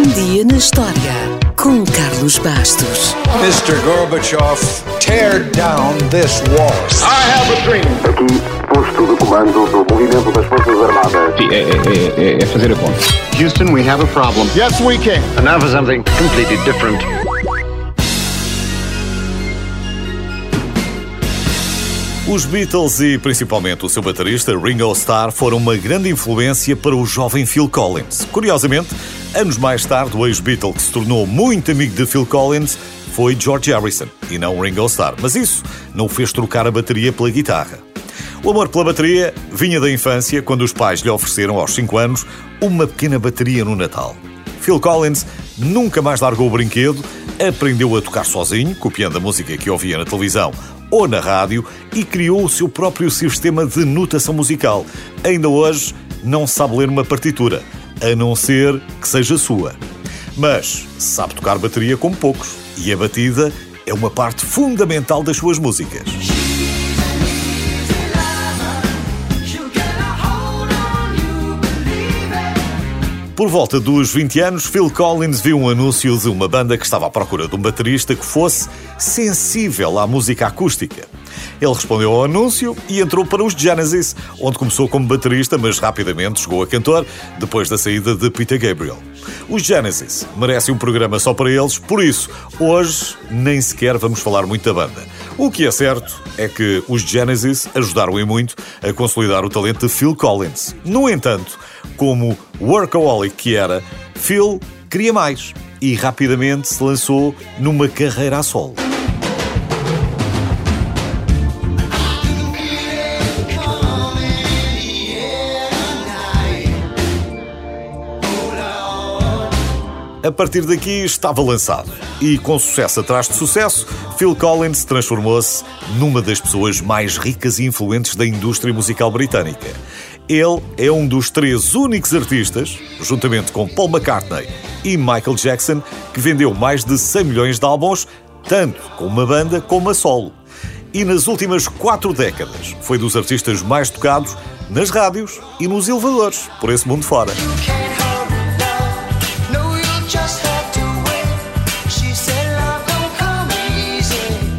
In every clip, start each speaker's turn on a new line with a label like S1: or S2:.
S1: Um dia na história com Carlos Bastos.
S2: Mr. Gorbachev, tear down this wall.
S3: I have a dream.
S4: Aqui, posto de comando do movimento das Forças Armadas.
S5: Sim, é, é, é, é fazer a conta.
S4: Houston, we have a problem.
S3: Yes, we can.
S4: And now for something completely different.
S6: Os Beatles e principalmente o seu baterista Ringo Starr foram uma grande influência para o jovem Phil Collins. Curiosamente, anos mais tarde, o ex-Beatle que se tornou muito amigo de Phil Collins foi George Harrison e não Ringo Starr. Mas isso não o fez trocar a bateria pela guitarra. O amor pela bateria vinha da infância, quando os pais lhe ofereceram aos 5 anos uma pequena bateria no Natal. Phil Collins nunca mais largou o brinquedo, aprendeu a tocar sozinho, copiando a música que ouvia na televisão ou na rádio, e criou o seu próprio sistema de notação musical. Ainda hoje não sabe ler uma partitura, a não ser que seja sua. Mas sabe tocar bateria como poucos, e a batida é uma parte fundamental das suas músicas. Por volta dos 20 anos, Phil Collins viu um anúncio de uma banda que estava à procura de um baterista que fosse sensível à música acústica. Ele respondeu ao anúncio e entrou para os Genesis, onde começou como baterista, mas rapidamente chegou a cantor, depois da saída de Peter Gabriel. Os Genesis merecem um programa só para eles, por isso, hoje nem sequer vamos falar muito da banda. O que é certo é que os Genesis ajudaram em muito a consolidar o talento de Phil Collins. No entanto, como workaholic que era, Phil queria mais e rapidamente se lançou numa carreira a solo. A partir daqui estava lançado. E com sucesso atrás de sucesso, Phil Collins transformou-se numa das pessoas mais ricas e influentes da indústria musical britânica. Ele é um dos três únicos artistas, juntamente com Paul McCartney e Michael Jackson, que vendeu mais de 100 milhões de álbuns, tanto com uma banda como a solo. E nas últimas quatro décadas foi dos artistas mais tocados nas rádios e nos elevadores por esse mundo fora.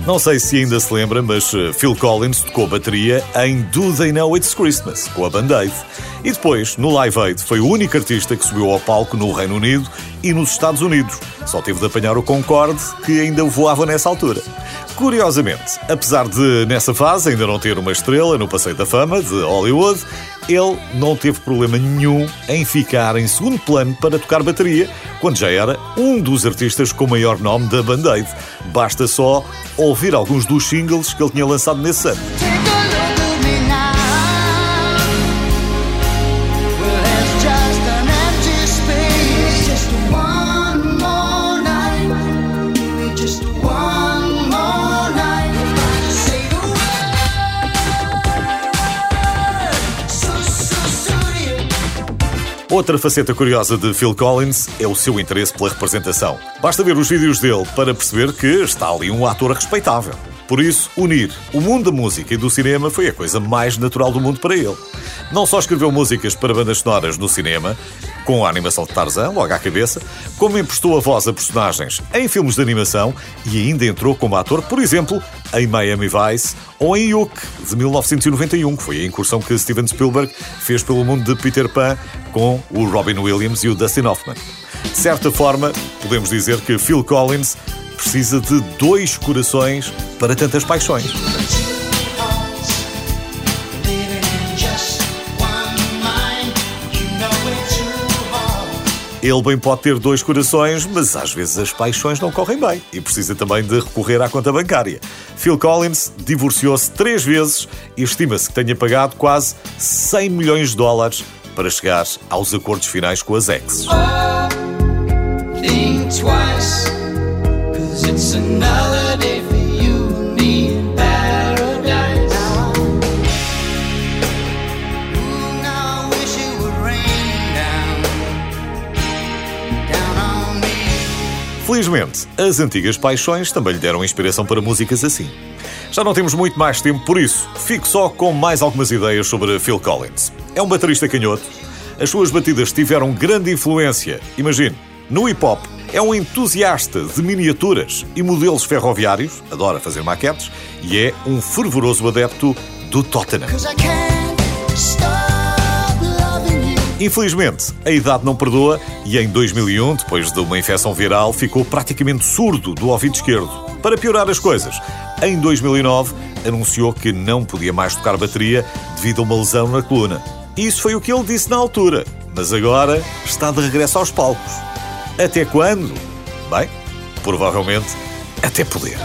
S6: Não sei se ainda se lembra, mas eh, Phil Collins tocou bateria em Do They Know It's Christmas, com a Band-Aid. E depois, no Live Aid, foi o único artista que subiu ao palco no Reino Unido e nos Estados Unidos. Só teve de apanhar o Concorde, que ainda voava nessa altura. Curiosamente, apesar de, nessa fase, ainda não ter uma estrela no Passeio da Fama de Hollywood, ele não teve problema nenhum em ficar em segundo plano para tocar bateria, quando já era um dos artistas com maior nome da Band-Aid. Basta só ouvir alguns dos singles que ele tinha lançado nesse ano. Outra faceta curiosa de Phil Collins é o seu interesse pela representação. Basta ver os vídeos dele para perceber que está ali um ator respeitável. Por isso, unir o mundo da música e do cinema foi a coisa mais natural do mundo para ele. Não só escreveu músicas para bandas sonoras no cinema, com a animação de Tarzan, logo à cabeça, como emprestou a voz a personagens em filmes de animação e ainda entrou como ator, por exemplo, em Miami Vice ou em Hook, de 1991, que foi a incursão que Steven Spielberg fez pelo mundo de Peter Pan com o Robin Williams e o Dustin Hoffman. De certa forma, podemos dizer que Phil Collins precisa de dois corações para tantas paixões. Ele bem pode ter dois corações, mas às vezes as paixões não correm bem e precisa também de recorrer à conta bancária. Phil Collins divorciou-se três vezes e estima-se que tenha pagado quase 100 milhões de dólares para chegar aos acordos finais com as exes. Felizmente, as antigas paixões também lhe deram inspiração para músicas assim. Já não temos muito mais tempo, por isso, fico só com mais algumas ideias sobre Phil Collins. É um baterista canhoto, as suas batidas tiveram grande influência, imagine, No hip hop, é um entusiasta de miniaturas e modelos ferroviários, adora fazer maquetes e é um fervoroso adepto do Tottenham. Infelizmente, a idade não perdoa e em 2001, depois de uma infecção viral, ficou praticamente surdo do ouvido esquerdo. Para piorar as coisas, em 2009 anunciou que não podia mais tocar bateria devido a uma lesão na coluna. Isso foi o que ele disse na altura, mas agora está de regresso aos palcos. Até quando? Bem, provavelmente até poder.